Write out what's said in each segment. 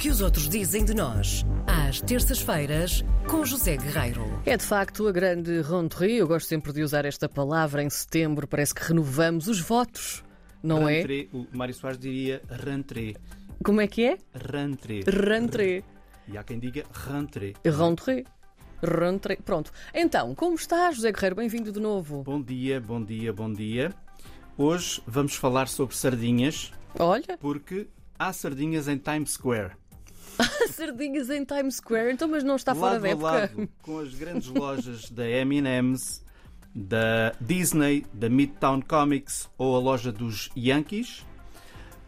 que os outros dizem de nós, às terças-feiras, com José Guerreiro. É de facto a grande rentrée. Eu gosto sempre de usar esta palavra em setembro. Parece que renovamos os votos, não é? Rentrée, O Mário Soares diria rentrée. Como é que é? Rentrée. Rentrée. E há quem diga rentrée. Rentrée. Rentrée. Pronto. Então, como está, José Guerreiro? Bem-vindo de novo. Bom dia, bom dia, bom dia. Hoje vamos falar sobre sardinhas, Olha, porque há sardinhas em Times Square. sardinhas em Times Square. Então, mas não está fora lado da época. lado com as grandes lojas da M&M's, da Disney, da Midtown Comics ou a loja dos Yankees.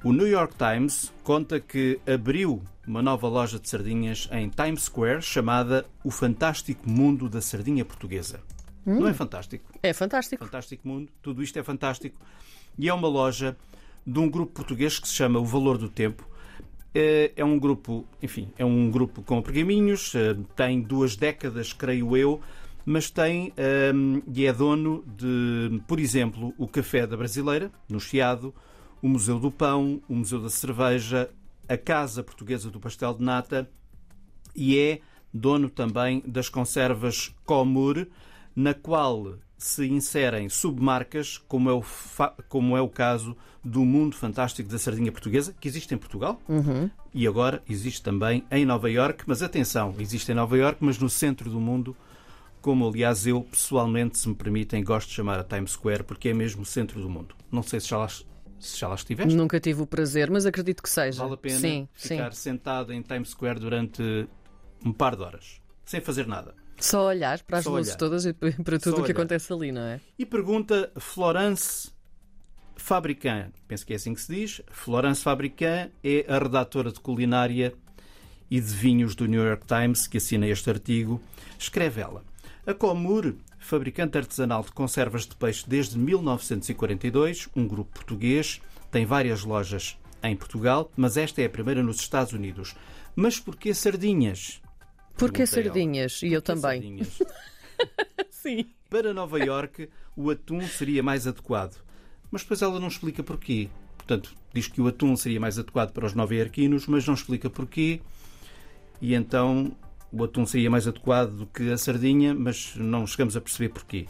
O New York Times conta que abriu uma nova loja de sardinhas em Times Square chamada O Fantástico Mundo da Sardinha Portuguesa. Não é fantástico? É fantástico. Fantástico Mundo, tudo isto é fantástico. E é uma loja de um grupo português que se chama O Valor do Tempo. É é um grupo, enfim, é um grupo com pergaminhos, eh, tem duas décadas, creio eu, mas tem ehm, e é dono de, por exemplo, o Café da Brasileira, no Chiado, o Museu do Pão, o Museu da Cerveja, a Casa Portuguesa do Pastel de Nata e é dono também das conservas Comur, na qual se inserem submarcas, como é o, como é o caso do Mundo Fantástico da Sardinha Portuguesa, que existe em Portugal e agora existe também em Nova Iorque. Mas atenção, existe em Nova Iorque, mas no centro do mundo, como aliás eu pessoalmente, se me permitem, gosto de chamar a Times Square, porque é mesmo o centro do mundo. Não sei se já lá, se já lá estiveste. Nunca tive o prazer, mas acredito que seja. Vale a pena Sim, sim. ficar sentado em Times Square durante um par de horas, sem fazer nada. Só olhar para as Só luzes olhar. todas e para tudo o que olhar. acontece ali, não é? E pergunta Florence Fabricant, penso que é assim que se diz. Florence Fabricant é a redatora de culinária e de vinhos do New York Times que assina este artigo. Escreve ela: A Comur, fabricante artesanal de conservas de peixe desde 1942, um grupo português, tem várias lojas em Portugal, mas esta é a primeira nos Estados Unidos. Mas porquê sardinhas? Porque ela. sardinhas, e eu Porquê também. sardinhas? Sim. Para Nova Iorque, o atum seria mais adequado. Mas depois ela não explica porquê. Portanto, diz que o atum seria mais adequado para os nova-iorquinos, mas não explica porquê. E então o atum seria mais adequado do que a sardinha, mas não chegamos a perceber porquê.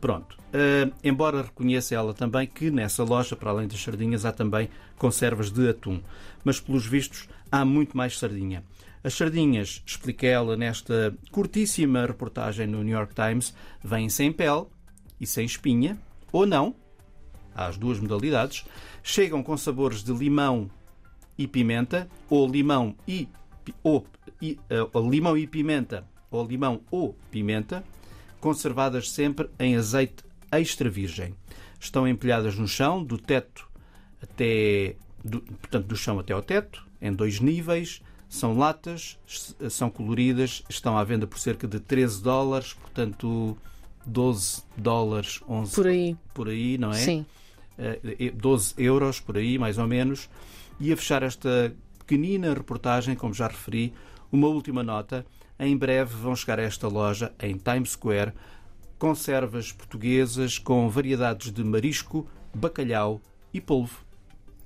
Pronto. Ah, embora reconheça ela também que nessa loja, para além das sardinhas, há também conservas de atum. Mas, pelos vistos, há muito mais sardinha. As sardinhas, explica ela nesta curtíssima reportagem no New York Times, vêm sem pele e sem espinha, ou não, há as duas modalidades, chegam com sabores de limão e pimenta, ou limão e, ou, e, eh, ou limão e pimenta, ou limão ou pimenta, conservadas sempre em azeite extra virgem. Estão empilhadas no chão, do teto até do, portanto, do chão até ao teto, em dois níveis. São latas, são coloridas, estão à venda por cerca de 13 dólares, portanto 12 dólares, 11 Por aí. por aí, não é? Sim. Eh, 12 euros por aí, mais ou menos. E a fechar esta pequenina reportagem, como já referi, uma última nota. Em breve vão chegar a esta loja, em Times Square, conservas portuguesas com variedades de marisco, bacalhau e polvo,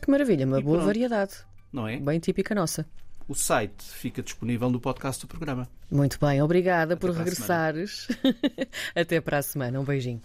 Que maravilha, uma E boa pronto. variedade. não é? Bem típica nossa. O site fica disponível no podcast do programa. Muito bem, obrigada Até por regressares. Até para a semana. Um beijinho.